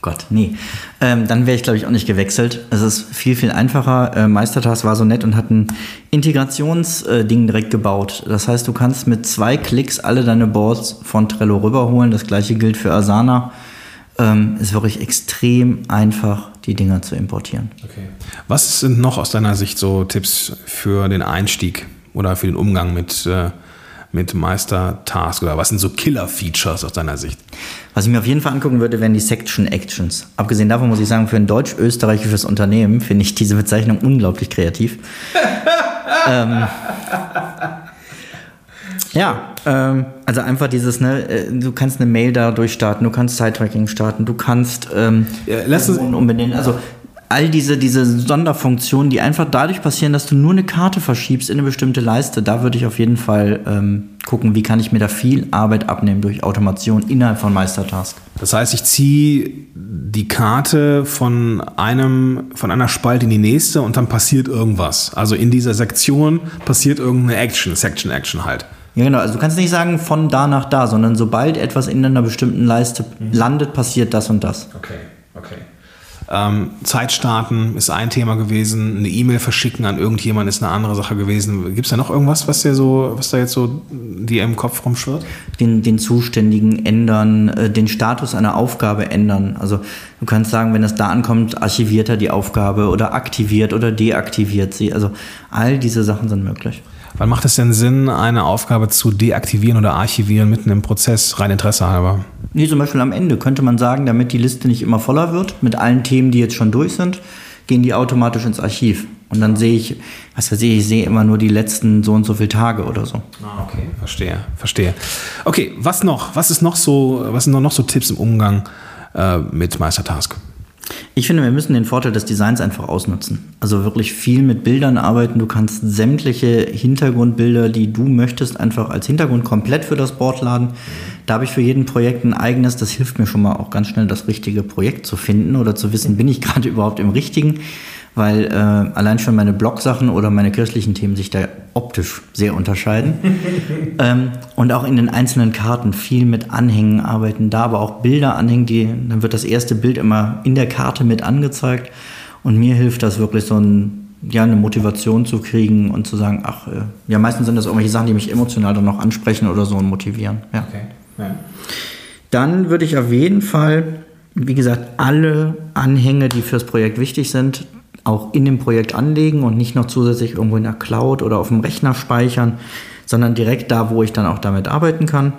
Gott, nee. Ähm, dann wäre ich, glaube ich, auch nicht gewechselt. Es ist viel, viel einfacher. Äh, Meistertask war so nett und hat ein Integrationsding äh, direkt gebaut. Das heißt, du kannst mit zwei Klicks alle deine Boards von Trello rüberholen. Das gleiche gilt für Asana. Ähm, ist wirklich extrem einfach, die Dinger zu importieren. Okay. Was sind noch aus deiner Sicht so Tipps für den Einstieg oder für den Umgang mit, äh, mit Meister-Task oder was sind so Killer-Features aus deiner Sicht? Was ich mir auf jeden Fall angucken würde, wären die Section Actions. Abgesehen davon muss ich sagen, für ein deutsch-österreichisches Unternehmen finde ich diese Bezeichnung unglaublich kreativ. <laughs> ähm, ja, ähm, also einfach dieses, ne, äh, du kannst eine Mail dadurch starten, du kannst Side-Tracking starten, du kannst ähm, Ja, lass uns- umbenennen. Also all diese, diese Sonderfunktionen, die einfach dadurch passieren, dass du nur eine Karte verschiebst in eine bestimmte Leiste, da würde ich auf jeden Fall ähm, gucken, wie kann ich mir da viel Arbeit abnehmen durch Automation innerhalb von Meistertask. Das heißt, ich ziehe die Karte von einem, von einer Spalte in die nächste und dann passiert irgendwas. Also in dieser Sektion passiert irgendeine Action, Section Action halt. Ja, genau. Also du kannst nicht sagen von da nach da, sondern sobald etwas in einer bestimmten Leiste landet, passiert das und das. Okay, okay. Ähm, Zeit starten ist ein Thema gewesen, eine E-Mail verschicken an irgendjemanden ist eine andere Sache gewesen. Gibt es da noch irgendwas, was dir so, was da jetzt so dir im Kopf rumschwirrt? Den, den Zuständigen ändern, äh, den Status einer Aufgabe ändern. Also du kannst sagen, wenn es da ankommt, archiviert er die Aufgabe oder aktiviert oder deaktiviert sie. Also all diese Sachen sind möglich. Wann macht es denn Sinn, eine Aufgabe zu deaktivieren oder archivieren mitten im Prozess, rein Interesse halber? Nee, zum Beispiel am Ende könnte man sagen, damit die Liste nicht immer voller wird, mit allen Themen, die jetzt schon durch sind, gehen die automatisch ins Archiv. Und dann sehe ich, was weiß ich, ich sehe immer nur die letzten so und so viele Tage oder so. Ah, okay, verstehe, verstehe. Okay, was noch? Was ist noch so, was sind noch so Tipps im Umgang äh, mit Meistertask? Ich finde, wir müssen den Vorteil des Designs einfach ausnutzen. Also wirklich viel mit Bildern arbeiten. Du kannst sämtliche Hintergrundbilder, die du möchtest, einfach als Hintergrund komplett für das Board laden. Da habe ich für jeden Projekt ein eigenes. Das hilft mir schon mal auch ganz schnell, das richtige Projekt zu finden oder zu wissen, bin ich gerade <laughs> überhaupt im richtigen. Weil äh, allein schon meine Blog-Sachen oder meine kirchlichen Themen sich da optisch sehr unterscheiden. <laughs> ähm, und auch in den einzelnen Karten viel mit Anhängen arbeiten, da aber auch Bilder anhängen, die, dann wird das erste Bild immer in der Karte mit angezeigt. Und mir hilft das wirklich so ein, ja, eine Motivation zu kriegen und zu sagen, ach, äh, ja, meistens sind das irgendwelche Sachen, die mich emotional dann noch ansprechen oder so und motivieren. Ja. Okay. Ja. Dann würde ich auf jeden Fall, wie gesagt, alle Anhänge, die fürs Projekt wichtig sind, auch in dem Projekt anlegen und nicht noch zusätzlich irgendwo in der Cloud oder auf dem Rechner speichern, sondern direkt da, wo ich dann auch damit arbeiten kann.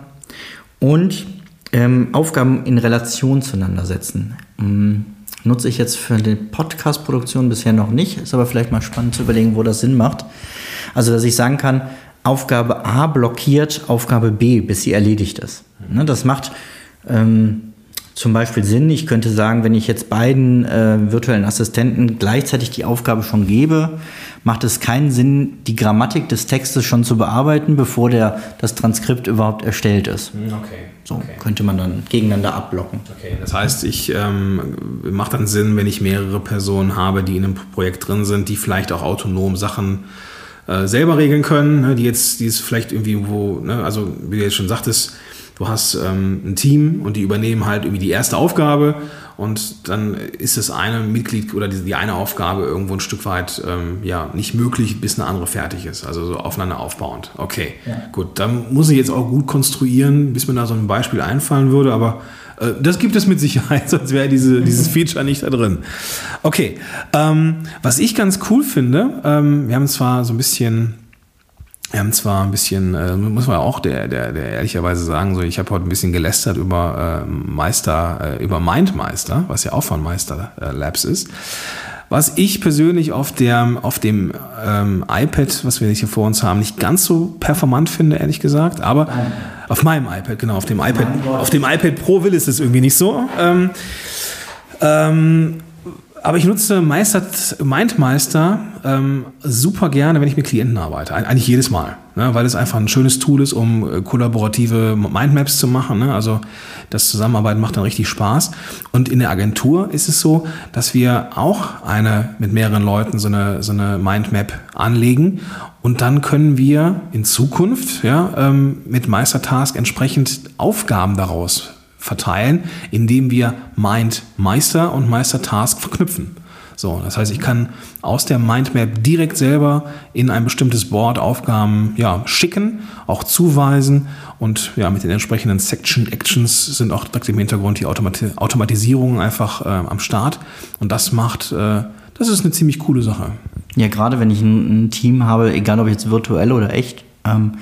Und ähm, Aufgaben in Relation zueinander setzen. Ähm, nutze ich jetzt für die Podcast-Produktion bisher noch nicht, ist aber vielleicht mal spannend zu überlegen, wo das Sinn macht. Also, dass ich sagen kann, Aufgabe A blockiert Aufgabe B, bis sie erledigt ist. Ne, das macht ähm, zum Beispiel Sinn. Ich könnte sagen, wenn ich jetzt beiden äh, virtuellen Assistenten gleichzeitig die Aufgabe schon gebe, macht es keinen Sinn, die Grammatik des Textes schon zu bearbeiten, bevor der, das Transkript überhaupt erstellt ist. Hm, Okay. So okay. könnte man dann gegeneinander abblocken. Okay, das heißt, ich ähm, macht dann Sinn, wenn ich mehrere Personen habe, die in einem Projekt drin sind, die vielleicht auch autonom Sachen äh, selber regeln können, ne, die jetzt, die es vielleicht irgendwie wo, ne, also wie du jetzt schon sagtest, du hast ähm, ein Team und die übernehmen halt irgendwie die erste Aufgabe und dann ist das eine Mitglied oder die, die eine Aufgabe irgendwo ein Stück weit ähm, ja nicht möglich, bis eine andere fertig ist. Also so aufeinander aufbauend. Okay, gut, dann muss ich jetzt auch gut konstruieren, bis mir da so ein Beispiel einfallen würde, aber äh, das gibt es mit Sicherheit, <laughs> sonst wäre diese, dieses <laughs> Feature nicht da drin. Okay, ähm, was ich ganz cool finde, ähm, wir haben zwar so ein bisschen wir haben zwar ein bisschen, äh, muss man auch der, der, der ehrlicherweise sagen, so ich habe heute ein bisschen gelästert über äh, Meister, äh, über Mindmeister, was ja auch von Meister äh, Labs ist. Was ich persönlich auf, der, auf dem ähm, iPad, was wir hier vor uns haben, nicht ganz so performant finde, ehrlich gesagt. Aber auf meinem iPad, genau, auf dem iPad, auf dem iPad Pro will es es irgendwie nicht so. Ähm, ähm, aber ich nutze Meister, Mindmeister ähm, super gerne, wenn ich mit Klienten arbeite. Eig- Eigentlich jedes Mal, ne? weil es einfach ein schönes Tool ist, um äh, kollaborative Mindmaps zu machen. Ne? Also das Zusammenarbeiten macht dann richtig Spaß. Und in der Agentur ist es so, dass wir auch eine mit mehreren Leuten so eine, so eine Mindmap anlegen. Und dann können wir in Zukunft ja, ähm, mit Meistertask entsprechend Aufgaben daraus verteilen, indem wir Mind Meister und Meister Task verknüpfen. So, das heißt, ich kann aus der Mindmap direkt selber in ein bestimmtes Board Aufgaben ja, schicken, auch zuweisen und ja, mit den entsprechenden Section Actions sind auch direkt im Hintergrund die Automati Automatisierungen einfach äh, am Start und das macht, äh, das ist eine ziemlich coole Sache. Ja, gerade wenn ich ein, ein Team habe, egal ob jetzt virtuell oder echt, ähm,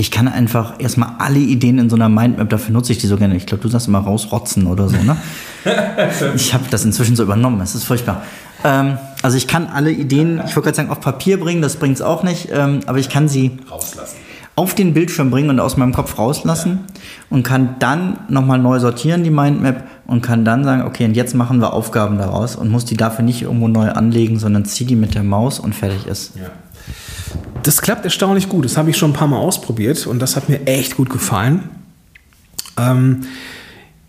ich kann einfach erstmal alle Ideen in so einer Mindmap, dafür nutze ich die so gerne. Ich glaube, du sagst immer rausrotzen oder so, ne? <laughs> ich habe das inzwischen so übernommen, das ist furchtbar. Ähm, also ich kann alle Ideen, ich wollte gerade sagen, auf Papier bringen, das bringt es auch nicht, ähm, aber ich kann sie Rauslassen. auf den Bildschirm bringen und aus meinem Kopf rauslassen und kann dann nochmal neu sortieren, die Mindmap, und kann dann sagen, okay, und jetzt machen wir Aufgaben daraus und muss die dafür nicht irgendwo neu anlegen, sondern zieh die mit der Maus und fertig ist. Ja. Das klappt erstaunlich gut. Das habe ich schon ein paar Mal ausprobiert und das hat mir echt gut gefallen. Ähm,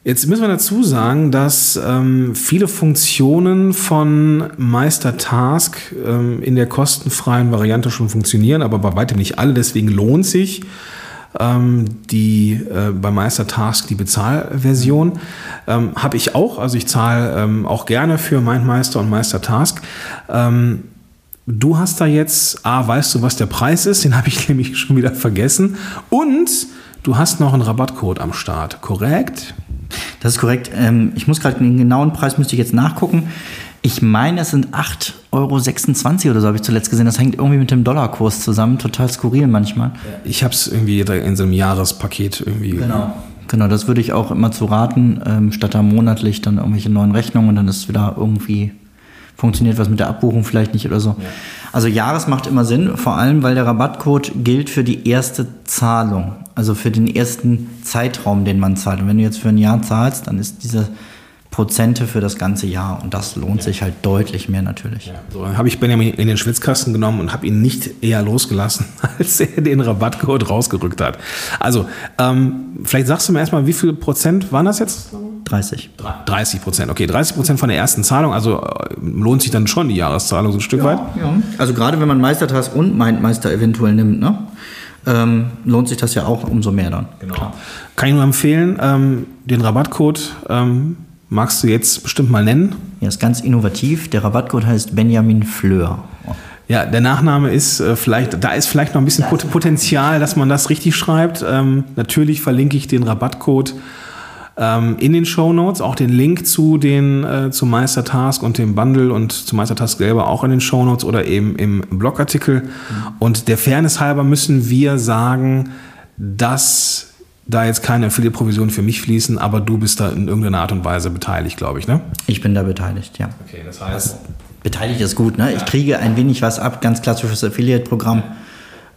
jetzt müssen wir dazu sagen, dass ähm, viele Funktionen von Meister Task ähm, in der kostenfreien Variante schon funktionieren, aber bei weitem nicht alle. Deswegen lohnt sich ähm, die äh, bei Meister Task die Bezahlversion. Ähm, habe ich auch, also ich zahle ähm, auch gerne für Mindmeister und Meister Task. Du hast da jetzt, A, weißt du, was der Preis ist? Den <laughs> habe ich nämlich schon wieder vergessen. Und du hast noch einen Rabattcode am Start, korrekt? Das ist korrekt. Ähm, ich muss gerade den genauen Preis müsste ich jetzt nachgucken. Ich meine, es sind 8,26 Euro oder so, habe ich zuletzt gesehen. Das hängt irgendwie mit dem Dollarkurs zusammen. Total skurril manchmal. Ich habe es irgendwie in so einem Jahrespaket irgendwie. Genau. Genau, das würde ich auch immer zu raten, ähm, statt da monatlich dann irgendwelche neuen Rechnungen und dann ist wieder irgendwie funktioniert was mit der Abbuchung vielleicht nicht oder so. Also Jahres macht immer Sinn, vor allem weil der Rabattcode gilt für die erste Zahlung, also für den ersten Zeitraum, den man zahlt. Und wenn du jetzt für ein Jahr zahlst, dann ist diese Prozente für das ganze Jahr und das lohnt sich halt deutlich mehr natürlich. So, dann habe ich Benjamin in den Schwitzkasten genommen und habe ihn nicht eher losgelassen, <laughs> als er den Rabattcode rausgerückt hat. Also, ähm, vielleicht sagst du mir erstmal, wie viel Prozent waren das jetzt? 30. 30 Prozent, okay, 30 Prozent von der ersten Zahlung, also äh, lohnt sich dann schon die Jahreszahlung so ein Stück weit? Ja. Also gerade wenn man Meistertask und Mindmeister eventuell nimmt, ne? Ähm, lohnt sich das ja auch umso mehr dann. Genau. Kann ich nur empfehlen, ähm, den Rabattcode ähm, magst du jetzt bestimmt mal nennen. Ja, ist ganz innovativ. Der Rabattcode heißt Benjamin Fleur. Ja, der Nachname ist äh, vielleicht, da ist vielleicht noch ein bisschen Pot Potenzial, dass man das richtig schreibt. Ähm, natürlich verlinke ich den Rabattcode ähm, in den Show Notes, auch den Link zu den äh, zu Meistertask und dem Bundle und zu Meistertask selber auch in den Show Notes oder eben im Blogartikel. Mhm. Und der Fairness halber müssen wir sagen, dass da jetzt keine Affiliate-Provisionen für mich fließen, aber du bist da in irgendeiner Art und Weise beteiligt, glaube ich, ne? Ich bin da beteiligt, ja. Okay, das heißt. Beteiligt ist gut, ne? Ja. Ich kriege ein wenig was ab, ganz klassisches Affiliate-Programm.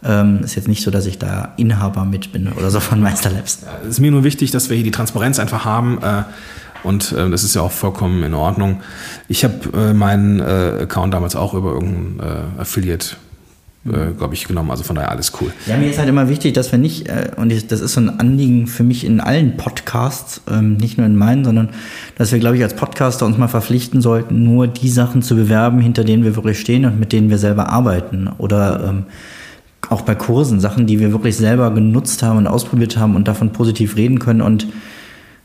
Ähm, ist jetzt nicht so, dass ich da Inhaber mit bin oder so von Meister Labs. Ja, ist mir nur wichtig, dass wir hier die Transparenz einfach haben. Äh, und äh, das ist ja auch vollkommen in Ordnung. Ich habe äh, meinen äh, Account damals auch über irgendein äh, Affiliate äh, glaube ich, genommen. Also von daher alles cool. Ja, mir ist halt immer wichtig, dass wir nicht, äh, und ich, das ist so ein Anliegen für mich in allen Podcasts, ähm, nicht nur in meinen, sondern dass wir, glaube ich, als Podcaster uns mal verpflichten sollten, nur die Sachen zu bewerben, hinter denen wir wirklich stehen und mit denen wir selber arbeiten. Oder ähm, auch bei Kursen, Sachen, die wir wirklich selber genutzt haben und ausprobiert haben und davon positiv reden können und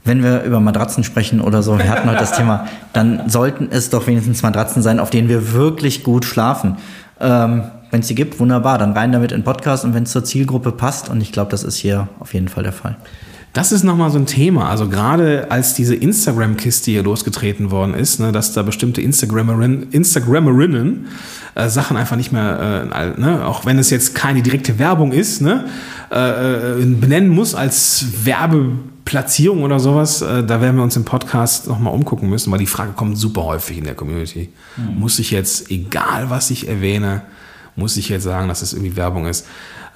wenn wir über Matratzen sprechen oder so, wir hatten heute das Thema, dann sollten es doch wenigstens Matratzen sein, auf denen wir wirklich gut schlafen. Ähm, wenn es die gibt, wunderbar, dann rein damit in Podcast und wenn es zur Zielgruppe passt. Und ich glaube, das ist hier auf jeden Fall der Fall. Das ist nochmal so ein Thema. Also gerade als diese Instagram-Kiste hier losgetreten worden ist, ne, dass da bestimmte Instagrammerin, Instagrammerinnen äh, Sachen einfach nicht mehr, äh, ne, auch wenn es jetzt keine direkte Werbung ist, ne, äh, äh benennen muss als Werbeplatzierung oder sowas, äh, da werden wir uns im Podcast nochmal umgucken müssen, weil die Frage kommt super häufig in der Community. Mhm. Muss ich jetzt, egal was ich erwähne, muss ich jetzt sagen, dass es irgendwie Werbung ist.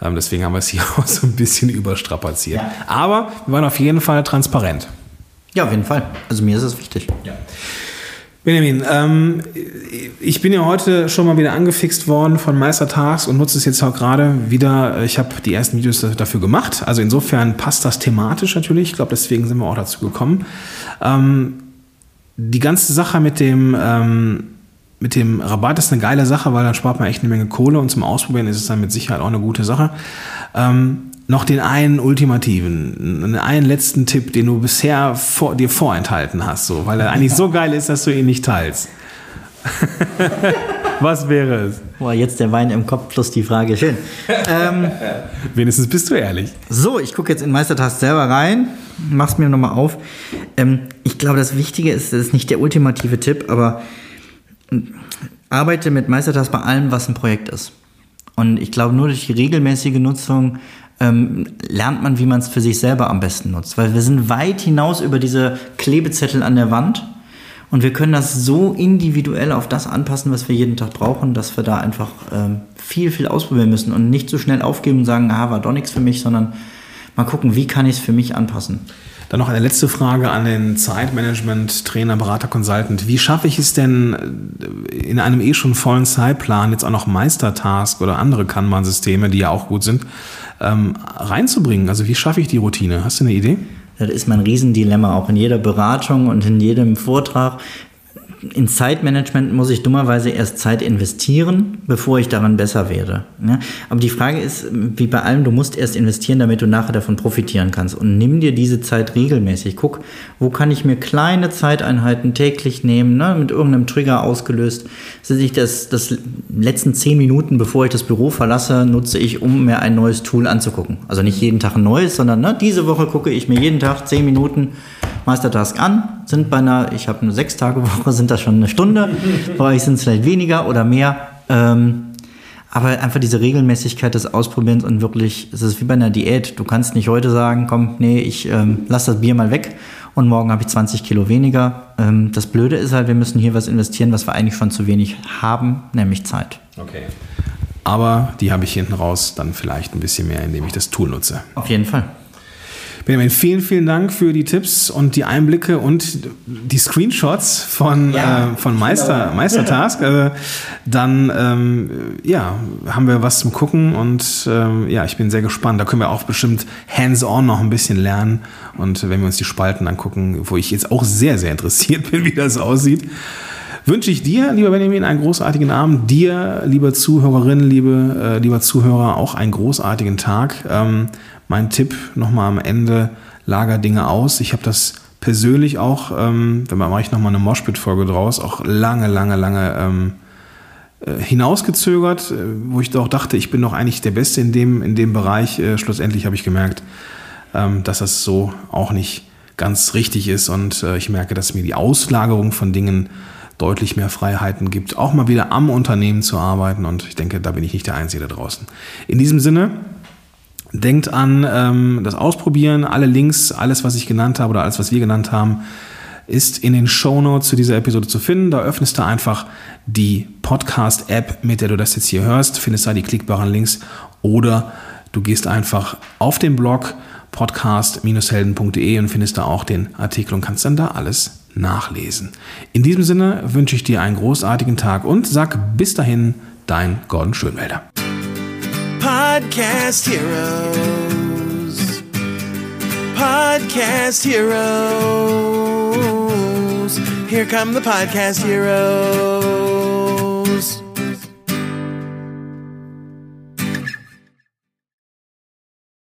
Ähm, deswegen haben wir es hier <laughs> auch so ein bisschen überstrapaziert. Ja. Aber wir waren auf jeden Fall transparent. Ja, auf jeden Fall. Also mir ist es wichtig. Ja. Benjamin, ähm, ich bin ja heute schon mal wieder angefixt worden von Meistertags und nutze es jetzt auch gerade wieder. Ich habe die ersten Videos dafür gemacht. Also insofern passt das thematisch natürlich. Ich glaube, deswegen sind wir auch dazu gekommen. Ähm, die ganze Sache mit dem ähm, mit dem Rabatt ist eine geile Sache, weil dann spart man echt eine Menge Kohle und zum Ausprobieren ist es dann mit Sicherheit auch eine gute Sache. Ähm, noch den einen ultimativen, einen letzten Tipp, den du bisher vor, dir vorenthalten hast, so, weil er eigentlich so geil ist, dass du ihn nicht teilst. <laughs> Was wäre es? Boah, jetzt der Wein im Kopf plus die Frage. Schön. Ähm, Wenigstens bist du ehrlich. So, ich gucke jetzt in Meistertask selber rein, mach's mir nochmal auf. Ähm, ich glaube, das Wichtige ist, das ist nicht der ultimative Tipp, aber arbeite mit Meistertask bei allem, was ein Projekt ist. Und ich glaube, nur durch die regelmäßige Nutzung ähm, lernt man, wie man es für sich selber am besten nutzt. Weil wir sind weit hinaus über diese Klebezettel an der Wand und wir können das so individuell auf das anpassen, was wir jeden Tag brauchen, dass wir da einfach ähm, viel, viel ausprobieren müssen und nicht so schnell aufgeben und sagen, ah, war doch nichts für mich, sondern mal gucken, wie kann ich es für mich anpassen. Dann noch eine letzte Frage an den Zeitmanagement, Trainer, Berater, Consultant. Wie schaffe ich es denn äh, in einem eh schon vollen Zeitplan jetzt auch noch Meistertask oder andere Kanban-Systeme, die ja auch gut sind, ähm, reinzubringen? Also wie schaffe ich die Routine? Hast du eine Idee? Das ist mein Riesendilemma, auch in jeder Beratung und in jedem Vortrag in Zeitmanagement muss ich dummerweise erst Zeit investieren, bevor ich daran besser werde. Ja? Aber die Frage ist, wie bei allem, du musst erst investieren, damit du nachher davon profitieren kannst. Und nimm dir diese Zeit regelmäßig. Guck, wo kann ich mir kleine Zeiteinheiten täglich nehmen, ne? mit irgendeinem Trigger ausgelöst. Also ich das, das letzten zehn Minuten, bevor ich das Büro verlasse, nutze ich, um mir ein neues Tool anzugucken. Also nicht jeden Tag ein neues, sondern ne, diese Woche gucke ich mir jeden Tag zehn Minuten Meistertask an, sind bei einer, ich habe eine sechs Tage Woche, sind das schon eine Stunde, <laughs> bei euch sind es vielleicht weniger oder mehr. Ähm, aber einfach diese Regelmäßigkeit des Ausprobierens und wirklich, es ist wie bei einer Diät. Du kannst nicht heute sagen, komm, nee, ich ähm, lass das Bier mal weg und morgen habe ich 20 Kilo weniger. Ähm, das Blöde ist halt, wir müssen hier was investieren, was wir eigentlich schon zu wenig haben, nämlich Zeit. Okay. Aber die habe ich hinten raus dann vielleicht ein bisschen mehr, indem ich das Tool nutze. Auf jeden Fall. Benjamin, vielen, vielen Dank für die Tipps und die Einblicke und die Screenshots von, ja, äh, von Meister, Meistertask. Also, <laughs> dann ähm, ja, haben wir was zum Gucken und ähm, ja, ich bin sehr gespannt. Da können wir auch bestimmt hands-on noch ein bisschen lernen. Und wenn wir uns die Spalten angucken, wo ich jetzt auch sehr, sehr interessiert <laughs> bin, wie das aussieht, wünsche ich dir, lieber Benjamin, einen großartigen Abend. Dir, liebe Zuhörerin, liebe, äh, lieber Zuhörer, auch einen großartigen Tag. Ähm, mein Tipp nochmal am Ende, lager Dinge aus. Ich habe das persönlich auch, ähm, wenn mache ich nochmal eine Moshpit-Folge draus, auch lange, lange, lange ähm, äh, hinausgezögert, äh, wo ich doch dachte, ich bin doch eigentlich der Beste in dem, in dem Bereich. Äh, schlussendlich habe ich gemerkt, ähm, dass das so auch nicht ganz richtig ist und äh, ich merke, dass mir die Auslagerung von Dingen deutlich mehr Freiheiten gibt, auch mal wieder am Unternehmen zu arbeiten und ich denke, da bin ich nicht der Einzige da draußen. In diesem Sinne, Denkt an ähm, das Ausprobieren. Alle Links, alles, was ich genannt habe oder alles, was wir genannt haben, ist in den Show Notes zu dieser Episode zu finden. Da öffnest du einfach die Podcast-App, mit der du das jetzt hier hörst, findest da die klickbaren Links oder du gehst einfach auf den Blog podcast-helden.de und findest da auch den Artikel und kannst dann da alles nachlesen. In diesem Sinne wünsche ich dir einen großartigen Tag und sag bis dahin, dein Gordon Schönwälder. Podcast Heroes. Podcast Heroes. Here come the Podcast Heroes.